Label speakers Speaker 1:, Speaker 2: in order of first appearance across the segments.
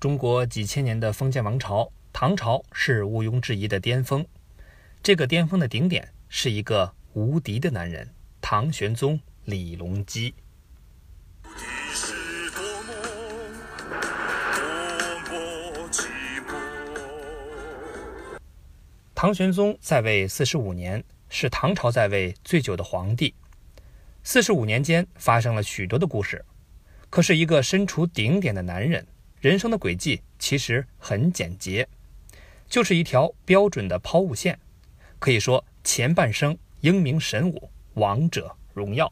Speaker 1: 中国几千年的封建王朝，唐朝是毋庸置疑的巅峰。这个巅峰的顶点是一个无敌的男人——唐玄宗李隆基。唐玄宗在位四十五年，是唐朝在位最久的皇帝。四十五年间发生了许多的故事，可是一个身处顶点的男人，人生的轨迹其实很简洁，就是一条标准的抛物线。可以说，前半生英明神武，王者荣耀；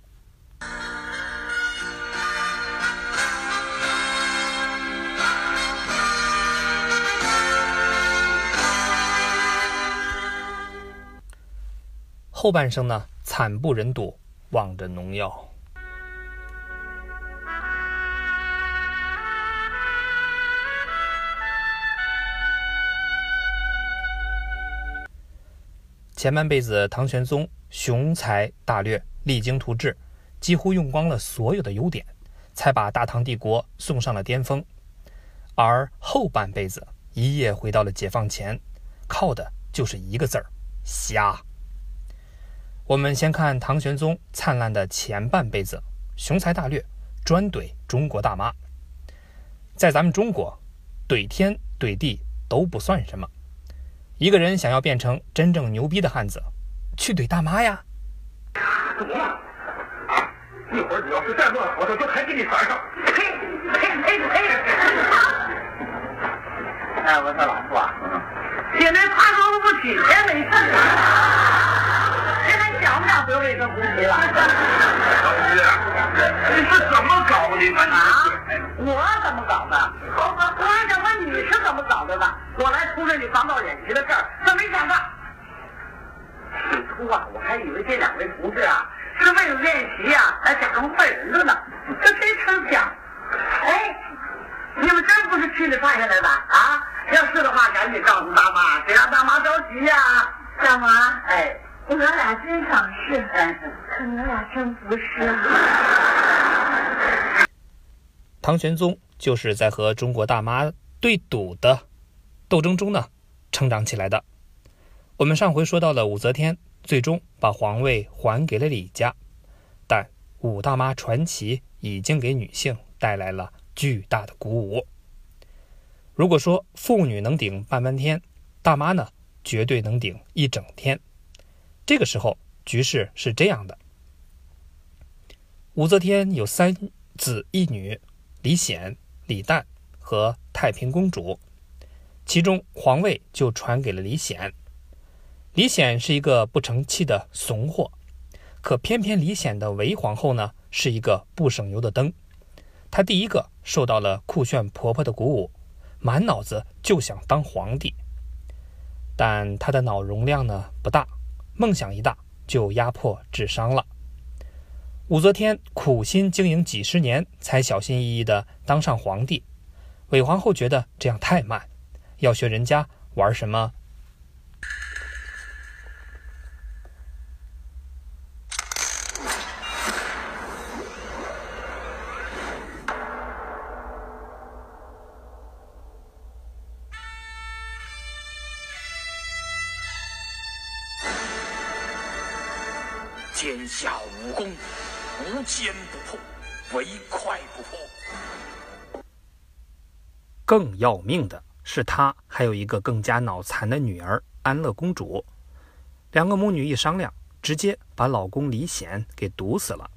Speaker 1: 后半生呢，惨不忍睹。望着农药。前半辈子，唐玄宗雄才大略，励精图治，几乎用光了所有的优点，才把大唐帝国送上了巅峰。而后半辈子，一夜回到了解放前，靠的就是一个字儿：瞎。我们先看唐玄宗灿烂的前半辈子，雄才大略，专怼中国大妈。在咱们中国，怼天怼地都不算什么。一个人想要变成真正牛逼的汉子，去怼大妈呀！
Speaker 2: 怎么了？啊一会儿你要是再乱，我就还给你甩上！呸呸呸呸！
Speaker 3: 哎，我说老傅啊，现在爬高都不去，也没事。得了一个公鸡了？老
Speaker 2: 你是怎么搞的？
Speaker 3: 啊？我怎么搞的？我还想问你是怎么搞的呢？我来出这你防盗演习的事儿，可没想到。起初啊，我还以为这两位同志啊是为了练习呀，来假装坏人的呢。这谁成想？哎，你们真不是去里放下来的啊？要是的话，赶紧告诉大妈，别让大妈着急呀。
Speaker 4: 大妈，
Speaker 3: 哎。
Speaker 4: 我俩真想是，可我俩真不是。
Speaker 1: 唐玄宗就是在和中国大妈对赌的斗争中呢成长起来的。我们上回说到了武则天最终把皇位还给了李家，但武大妈传奇已经给女性带来了巨大的鼓舞。如果说妇女能顶半半天，大妈呢绝对能顶一整天。这个时候，局势是这样的：武则天有三子一女，李显、李旦和太平公主，其中皇位就传给了李显。李显是一个不成器的怂货，可偏偏李显的韦皇后呢是一个不省油的灯。她第一个受到了酷炫婆婆的鼓舞，满脑子就想当皇帝，但她的脑容量呢不大。梦想一大，就压迫智商了。武则天苦心经营几十年，才小心翼翼地当上皇帝。韦皇后觉得这样太慢，要学人家玩什么？
Speaker 2: 天下武功，无坚不破，唯快不破。
Speaker 1: 更要命的是，他还有一个更加脑残的女儿安乐公主。两个母女一商量，直接把老公李显给毒死了。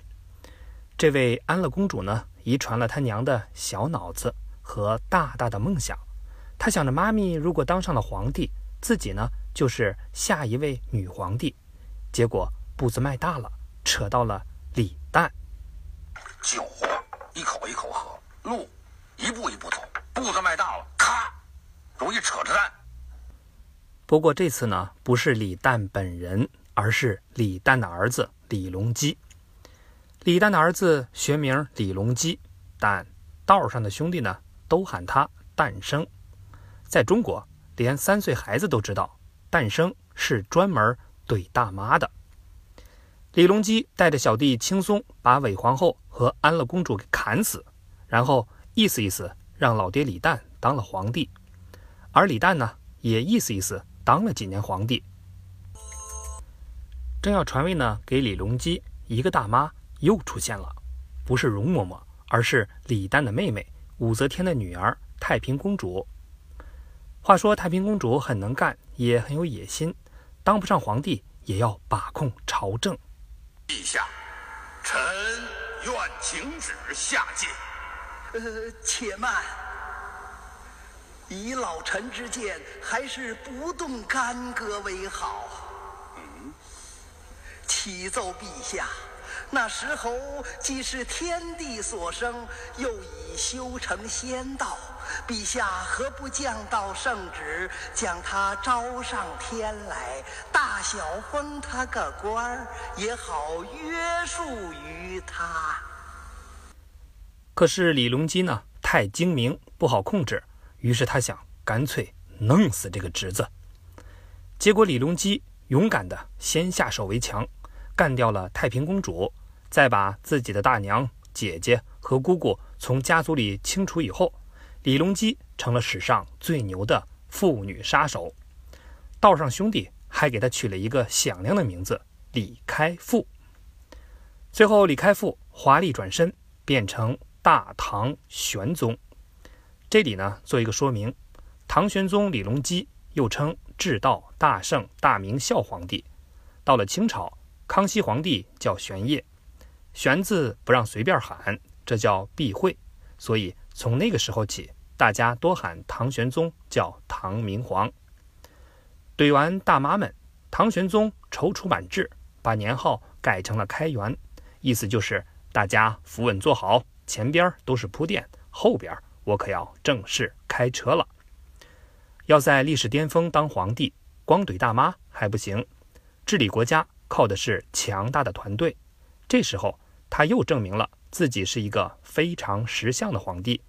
Speaker 1: 这位安乐公主呢，遗传了她娘的小脑子和大大的梦想。她想着，妈咪如果当上了皇帝，自己呢就是下一位女皇帝。结果。步子迈大了，扯到了李诞。
Speaker 2: 酒一口一口喝，路一步一步走，步子迈大了，咔，容易扯着蛋。
Speaker 1: 不过这次呢，不是李诞本人，而是李诞的儿子李隆基。李诞的儿子学名李隆基，但道上的兄弟呢，都喊他诞生。在中国，连三岁孩子都知道，诞生是专门怼大妈的。李隆基带着小弟轻松把韦皇后和安乐公主给砍死，然后意思意思让老爹李旦当了皇帝，而李旦呢，也意思意思当了几年皇帝。正要传位呢，给李隆基，一个大妈又出现了，不是容嬷嬷，而是李旦的妹妹武则天的女儿太平公主。话说太平公主很能干，也很有野心，当不上皇帝也要把控朝政。
Speaker 2: 陛下，臣愿请旨下界。
Speaker 5: 呃，且慢，以老臣之见，还是不动干戈为好。嗯启奏陛下，那石猴既是天地所生，又已修成仙道，陛下何不降道圣旨，将他招上天来，大小封他个官儿，也好约束于他。
Speaker 1: 可是李隆基呢，太精明，不好控制，于是他想干脆弄死这个侄子。结果李隆基勇敢的先下手为强。干掉了太平公主，再把自己的大娘、姐姐和姑姑从家族里清除以后，李隆基成了史上最牛的妇女杀手。道上兄弟还给他取了一个响亮的名字——李开复。最后，李开复华丽转身，变成大唐玄宗。这里呢，做一个说明：唐玄宗李隆基又称至道大圣大明孝皇帝，到了清朝。康熙皇帝叫玄烨，玄字不让随便喊，这叫避讳。所以从那个时候起，大家多喊唐玄宗叫唐明皇。怼完大妈们，唐玄宗踌躇满志，把年号改成了开元，意思就是大家扶稳坐好，前边都是铺垫，后边我可要正式开车了。要在历史巅峰当皇帝，光怼大妈还不行，治理国家。靠的是强大的团队，这时候他又证明了自己是一个非常识相的皇帝。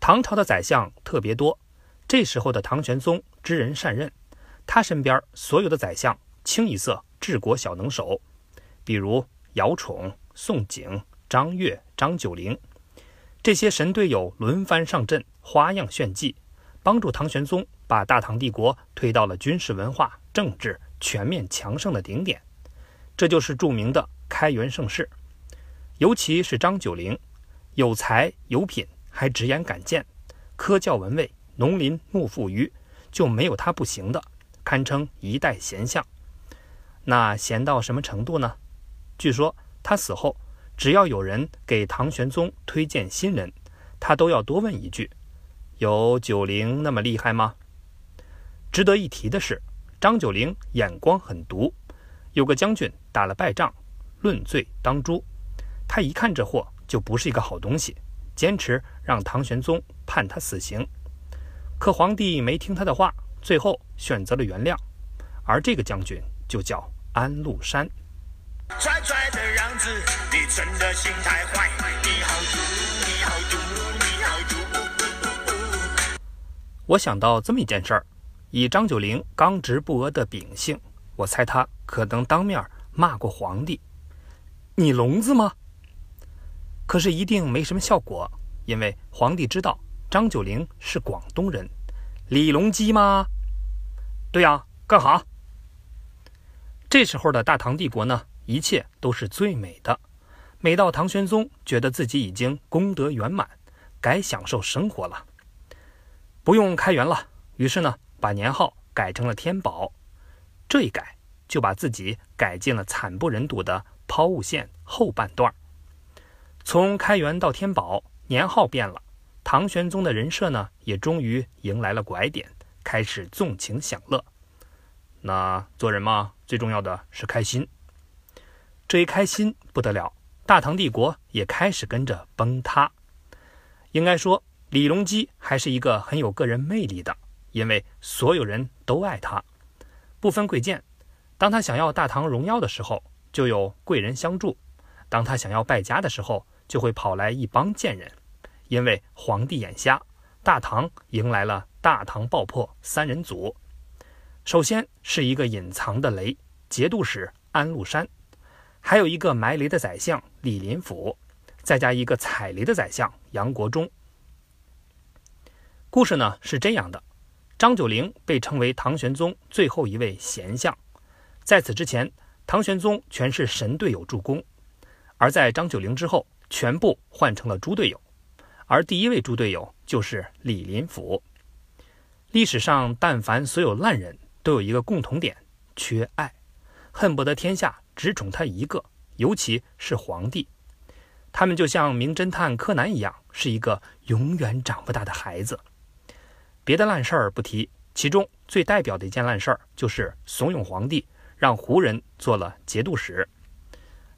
Speaker 1: 唐朝的宰相特别多，这时候的唐玄宗知人善任，他身边所有的宰相清一色治国小能手，比如姚宠、宋璟、张悦、张九龄，这些神队友轮番上阵，花样炫技，帮助唐玄宗把大唐帝国推到了军事、文化、政治。全面强盛的顶点，这就是著名的开元盛世。尤其是张九龄，有才有品，还直言敢谏，科教文卫，农林牧副渔，就没有他不行的，堪称一代贤相。那贤到什么程度呢？据说他死后，只要有人给唐玄宗推荐新人，他都要多问一句：“有九龄那么厉害吗？”值得一提的是。张九龄眼光很毒，有个将军打了败仗，论罪当诛，他一看这货就不是一个好东西，坚持让唐玄宗判他死刑。可皇帝没听他的话，最后选择了原谅，而这个将军就叫安禄山。拽拽的样子，你真的心太坏，你好毒，你好毒，你好毒。我想到这么一件事儿。以张九龄刚直不阿的秉性，我猜他可能当面骂过皇帝：“你聋子吗？”可是一定没什么效果，因为皇帝知道张九龄是广东人。李隆基吗？对呀，干哈？这时候的大唐帝国呢，一切都是最美的，美到唐玄宗觉得自己已经功德圆满，该享受生活了，不用开元了。于是呢。把年号改成了天宝，这一改就把自己改进了惨不忍睹的抛物线后半段。从开元到天宝，年号变了，唐玄宗的人设呢也终于迎来了拐点，开始纵情享乐。那做人嘛，最重要的是开心。这一开心不得了，大唐帝国也开始跟着崩塌。应该说，李隆基还是一个很有个人魅力的。因为所有人都爱他，不分贵贱。当他想要大唐荣耀的时候，就有贵人相助；当他想要败家的时候，就会跑来一帮贱人。因为皇帝眼瞎，大唐迎来了大唐爆破三人组。首先是一个隐藏的雷节度使安禄山，还有一个埋雷的宰相李林甫，再加一个踩雷的宰相杨国忠。故事呢是这样的：张九龄被称为唐玄宗最后一位贤相，在此之前，唐玄宗全是神队友助攻，而在张九龄之后，全部换成了猪队友，而第一位猪队友就是李林甫。历史上，但凡所有烂人都有一个共同点，缺爱，恨不得天下只宠他一个，尤其是皇帝。他们就像名侦探柯南一样，是一个永远长不大的孩子。别的烂事儿不提，其中最代表的一件烂事儿就是怂恿皇帝让胡人做了节度使。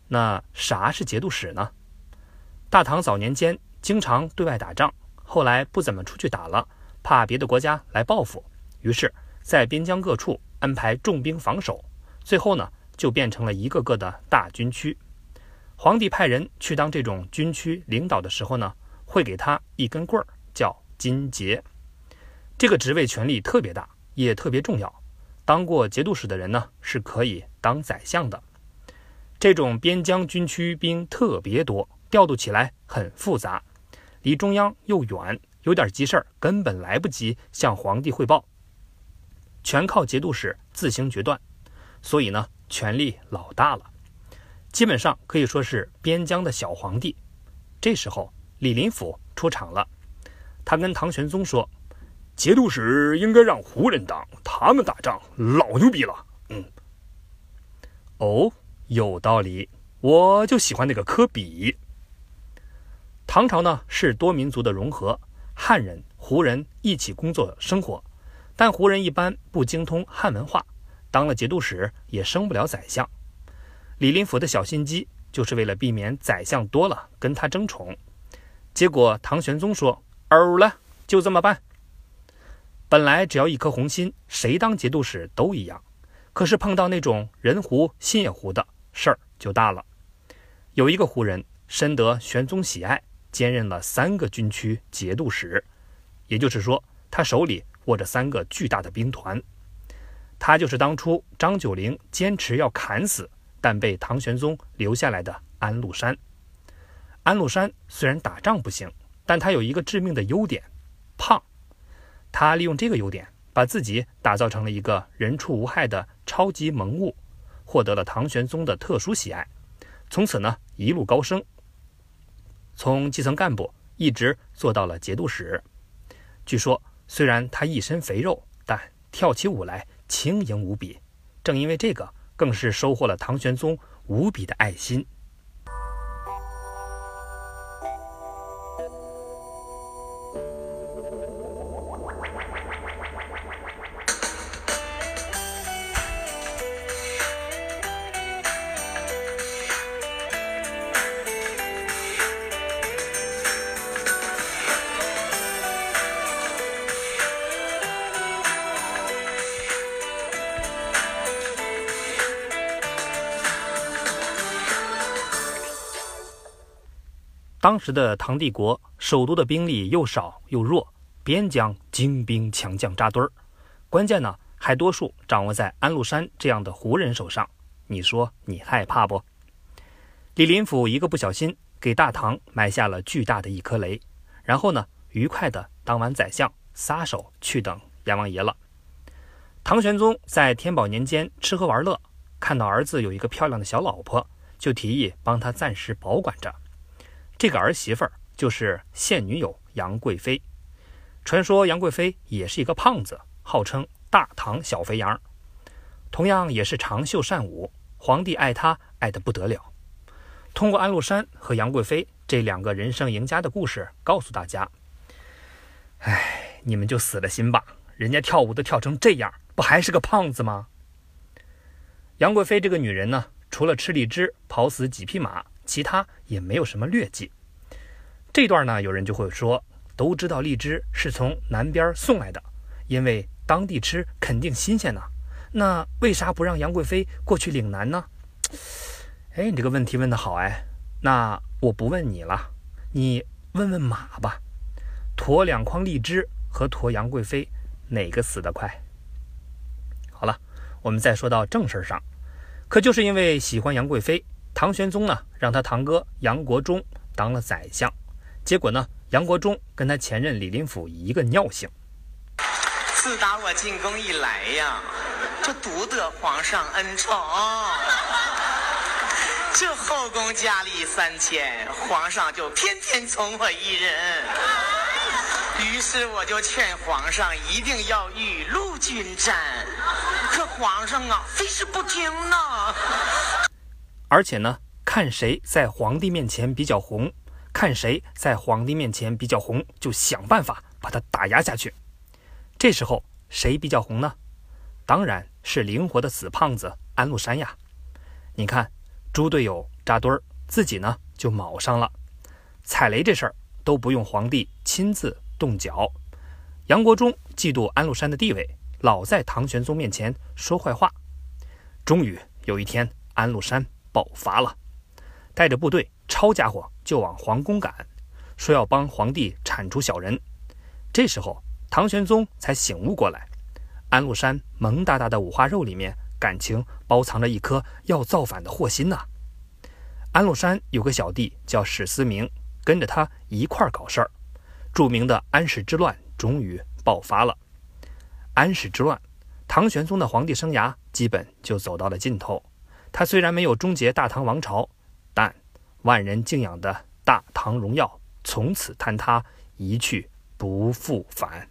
Speaker 1: 那啥是节度使呢？大唐早年间经常对外打仗，后来不怎么出去打了。怕别的国家来报复，于是，在边疆各处安排重兵防守，最后呢，就变成了一个个的大军区。皇帝派人去当这种军区领导的时候呢，会给他一根棍儿，叫金节。这个职位权力特别大，也特别重要。当过节度使的人呢，是可以当宰相的。这种边疆军区兵特别多，调度起来很复杂，离中央又远。有点急事儿，根本来不及向皇帝汇报，全靠节度使自行决断，所以呢，权力老大了，基本上可以说是边疆的小皇帝。这时候，李林甫出场了，他跟唐玄宗说：“节度使应该让胡人当，他们打仗老牛逼了。”嗯，哦，有道理，我就喜欢那个科比。唐朝呢，是多民族的融合。汉人、胡人一起工作生活，但胡人一般不精通汉文化，当了节度使也升不了宰相。李林甫的小心机就是为了避免宰相多了跟他争宠。结果唐玄宗说：“哦了，就这么办。”本来只要一颗红心，谁当节度使都一样。可是碰到那种人胡心也胡的事儿就大了。有一个胡人深得玄宗喜爱。兼任了三个军区节度使，也就是说，他手里握着三个巨大的兵团。他就是当初张九龄坚持要砍死，但被唐玄宗留下来的安禄山。安禄山虽然打仗不行，但他有一个致命的优点——胖。他利用这个优点，把自己打造成了一个人畜无害的超级萌物，获得了唐玄宗的特殊喜爱。从此呢，一路高升。从基层干部一直做到了节度使。据说，虽然他一身肥肉，但跳起舞来轻盈无比。正因为这个，更是收获了唐玄宗无比的爱心。当时的唐帝国首都的兵力又少又弱，边疆精兵强将扎堆儿，关键呢还多数掌握在安禄山这样的胡人手上。你说你害怕不？李林甫一个不小心，给大唐埋下了巨大的一颗雷，然后呢愉快的当完宰相，撒手去等阎王爷了。唐玄宗在天宝年间吃喝玩乐，看到儿子有一个漂亮的小老婆，就提议帮他暂时保管着。这个儿媳妇儿就是现女友杨贵妃。传说杨贵妃也是一个胖子，号称大唐小肥羊，同样也是长袖善舞，皇帝爱她爱得不得了。通过安禄山和杨贵妃这两个人生赢家的故事，告诉大家：哎，你们就死了心吧，人家跳舞都跳成这样，不还是个胖子吗？杨贵妃这个女人呢，除了吃荔枝、跑死几匹马。其他也没有什么劣迹。这段呢，有人就会说，都知道荔枝是从南边送来的，因为当地吃肯定新鲜呐。那为啥不让杨贵妃过去岭南呢？哎，你这个问题问得好哎。那我不问你了，你问问马吧。驮两筐荔枝和驮杨贵妃，哪个死得快？好了，我们再说到正事上，可就是因为喜欢杨贵妃。唐玄宗呢，让他堂哥杨国忠当了宰相，结果呢，杨国忠跟他前任李林甫一个尿性。
Speaker 6: 自打我进宫以来呀，就独得皇上恩宠。这后宫佳丽三千，皇上就偏偏宠我一人。于是我就劝皇上一定要与陆军战，可皇上啊，非是不听呢。
Speaker 1: 而且呢，看谁在皇帝面前比较红，看谁在皇帝面前比较红，就想办法把他打压下去。这时候谁比较红呢？当然是灵活的死胖子安禄山呀！你看，猪队友扎堆儿，自己呢就卯上了。踩雷这事儿都不用皇帝亲自。动脚，杨国忠嫉妒安禄山的地位，老在唐玄宗面前说坏话。终于有一天，安禄山爆发了，带着部队抄家伙就往皇宫赶，说要帮皇帝铲除小人。这时候，唐玄宗才醒悟过来，安禄山萌哒哒的五花肉里面，感情包藏着一颗要造反的祸心呐。安禄山有个小弟叫史思明，跟着他一块儿搞事儿。著名的安史之乱终于爆发了。安史之乱，唐玄宗的皇帝生涯基本就走到了尽头。他虽然没有终结大唐王朝，但万人敬仰的大唐荣耀从此坍塌，一去不复返。